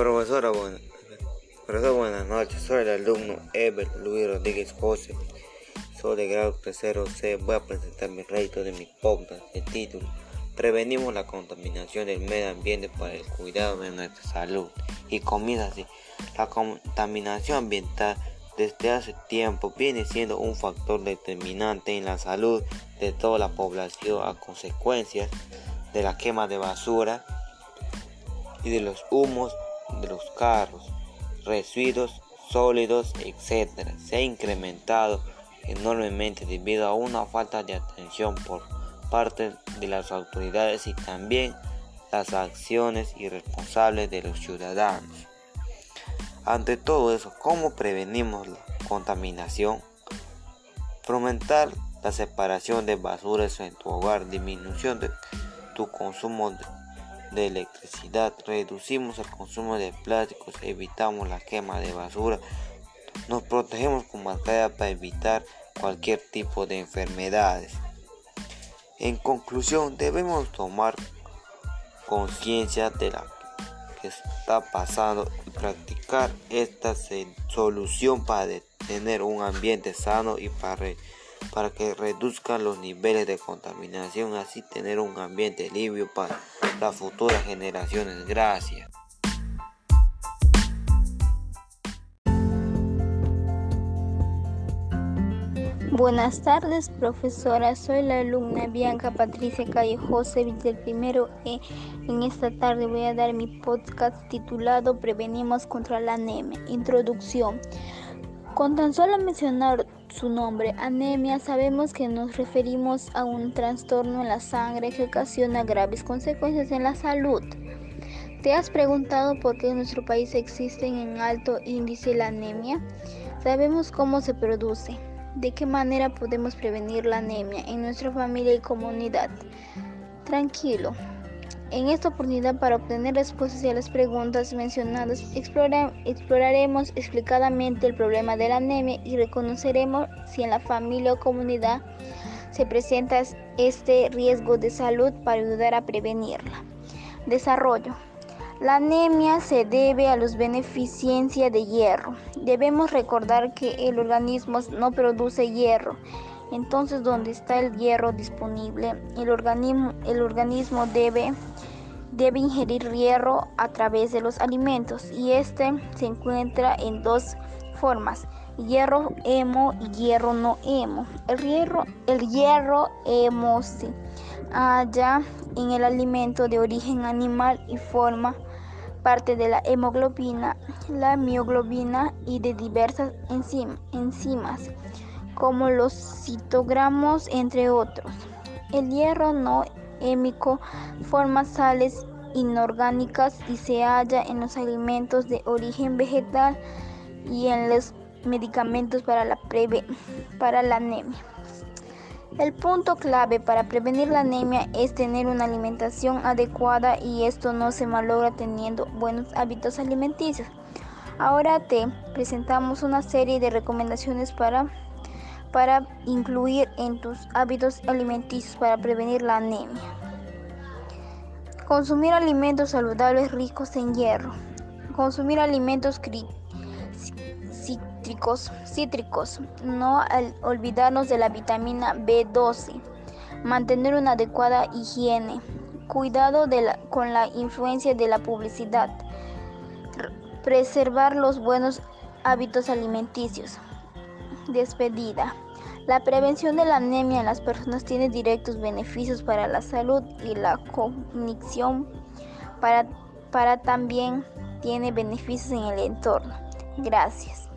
Profesora, buena, buenas noches. Soy el alumno Ever Luis Rodríguez José. Soy de grado tercero C. Voy a presentar mi reto de mi podcast de título. Prevenimos la contaminación del medio ambiente para el cuidado de nuestra salud. Y comienza así. La contaminación ambiental desde hace tiempo viene siendo un factor determinante en la salud de toda la población a consecuencia de la quema de basura y de los humos de los carros, residuos sólidos, etc. Se ha incrementado enormemente debido a una falta de atención por parte de las autoridades y también las acciones irresponsables de los ciudadanos. Ante todo eso, ¿cómo prevenimos la contaminación? Fomentar la separación de basuras en tu hogar, disminución de tu consumo de de electricidad, reducimos el consumo de plásticos, evitamos la quema de basura, nos protegemos con mascarilla para evitar cualquier tipo de enfermedades. En conclusión, debemos tomar conciencia de lo que está pasando y practicar esta solución para tener un ambiente sano y para para que reduzcan los niveles de contaminación, así tener un ambiente limpio para las futuras generaciones. Gracias. Buenas tardes, profesora. Soy la alumna Bianca Patricia Calle José del primero E. En esta tarde voy a dar mi podcast titulado Prevenimos contra la anemia. Introducción. Con tan solo mencionar su nombre, anemia, sabemos que nos referimos a un trastorno en la sangre que ocasiona graves consecuencias en la salud. ¿Te has preguntado por qué en nuestro país existe en alto índice la anemia? Sabemos cómo se produce, de qué manera podemos prevenir la anemia en nuestra familia y comunidad. Tranquilo, en esta oportunidad, para obtener respuestas a las preguntas mencionadas, exploraremos explicadamente el problema de la anemia y reconoceremos si en la familia o comunidad se presenta este riesgo de salud para ayudar a prevenirla. Desarrollo. La anemia se debe a los beneficiencia de hierro. Debemos recordar que el organismo no produce hierro. Entonces, donde está el hierro disponible, el organismo, debe ingerir hierro a través de los alimentos y este se encuentra en dos formas hierro hemo y hierro no hemo el hierro el hierro hemo se halla en el alimento de origen animal y forma parte de la hemoglobina la mioglobina y de diversas enzimas como los citogramos entre otros el hierro no hémico forma sales inorgánicas y se halla en los alimentos de origen vegetal y en los medicamentos para la, para la anemia. El punto clave para prevenir la anemia es tener una alimentación adecuada y esto no se malogra teniendo buenos hábitos alimenticios. Ahora te presentamos una serie de recomendaciones para para incluir en tus hábitos alimenticios para prevenir la anemia. Consumir alimentos saludables ricos en hierro. Consumir alimentos cítricos. No olvidarnos de la vitamina B12. Mantener una adecuada higiene. Cuidado con la influencia de la publicidad. Preservar los buenos hábitos alimenticios despedida. La prevención de la anemia en las personas tiene directos beneficios para la salud y la cognición, para, para también tiene beneficios en el entorno. Gracias.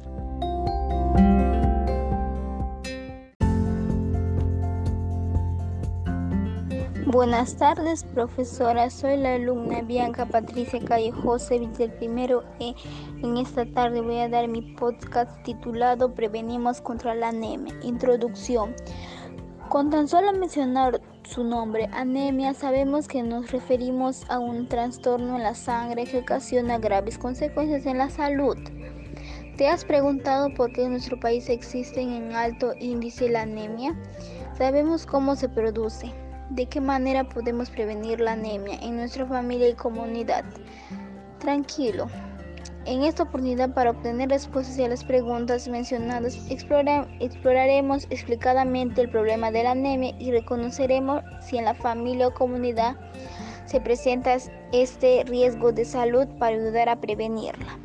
Buenas tardes, profesora. Soy la alumna Bianca Patricia Calle José del primero E. En esta tarde voy a dar mi podcast titulado Prevenimos contra la anemia. Introducción. Con tan solo mencionar su nombre, anemia, sabemos que nos referimos a un trastorno en la sangre que ocasiona graves consecuencias en la salud. ¿Te has preguntado por qué en nuestro país existe en alto índice la anemia? Sabemos cómo se produce ¿De qué manera podemos prevenir la anemia en nuestra familia y comunidad? Tranquilo, En esta oportunidad, para obtener respuestas a las preguntas mencionadas, exploraremos explicadamente el problema de la anemia y reconoceremos si en la familia o comunidad se presenta este riesgo de salud para ayudar a prevenirla.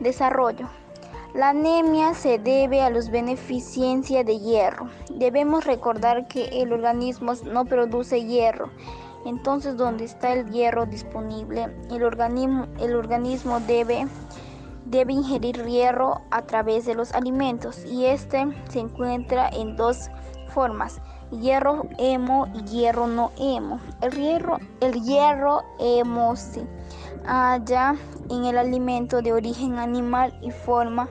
Desarrollo. La anemia se debe a la beneficiencia de hierro. Debemos recordar que el organismo no produce hierro. Entonces, donde está el hierro disponible, el organismo, el organismo debe, debe ingerir hierro a través de los alimentos y este se encuentra en dos formas, hierro hemo y hierro no hemo. El hierro, el hierro hemo se halla en el alimento de origen animal y forma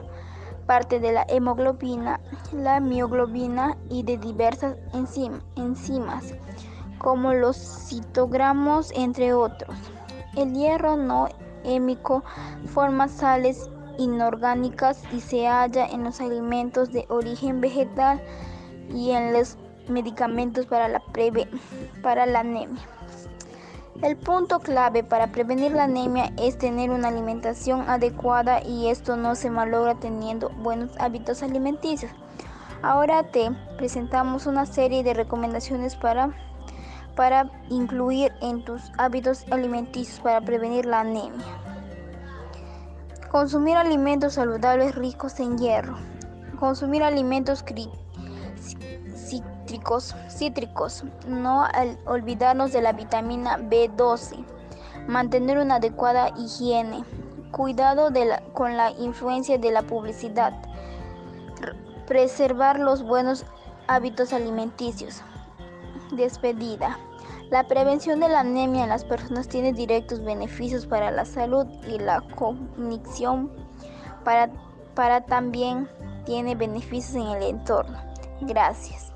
parte de la hemoglobina, la mioglobina y de diversas enzimas, como los citogramos, entre otros. El hierro no hémico forma sales inorgánicas y se halla en los alimentos de origen vegetal y en los medicamentos para la, para la anemia. El punto clave para prevenir la anemia es tener una alimentación adecuada y esto no se malogra teniendo buenos hábitos alimenticios. Ahora te presentamos una serie de recomendaciones para, para incluir en tus hábitos alimenticios para prevenir la anemia. Consumir alimentos saludables ricos en hierro. Consumir alimentos cítricos, no olvidarnos de la vitamina B12, mantener una adecuada higiene, cuidado con la influencia de la publicidad, preservar los buenos hábitos alimenticios. Despedida. La prevención de la anemia en las personas tiene directos beneficios para la salud y la cognición, para, para también tiene beneficios en el entorno. Gracias.